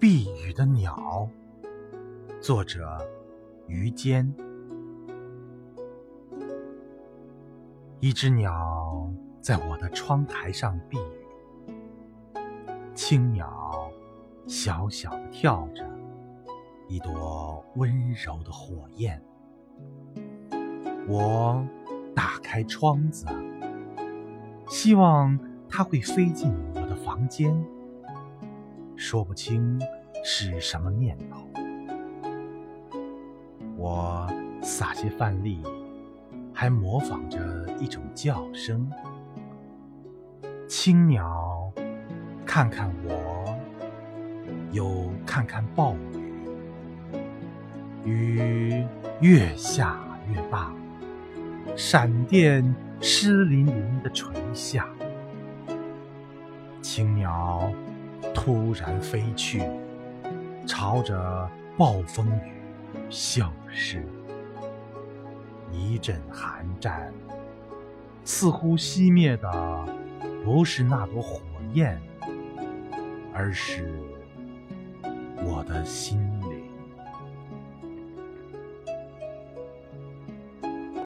避雨的鸟，作者于坚。一只鸟在我的窗台上避雨，青鸟小小的跳着，一朵温柔的火焰。我打开窗子，希望它会飞进我的房间。说不清是什么念头。我撒些饭粒，还模仿着一种叫声。青鸟看看我，又看看暴雨，雨越下越大，闪电湿淋淋的垂下。青鸟。突然飞去，朝着暴风雨消失。一阵寒战，似乎熄灭的不是那朵火焰，而是我的心。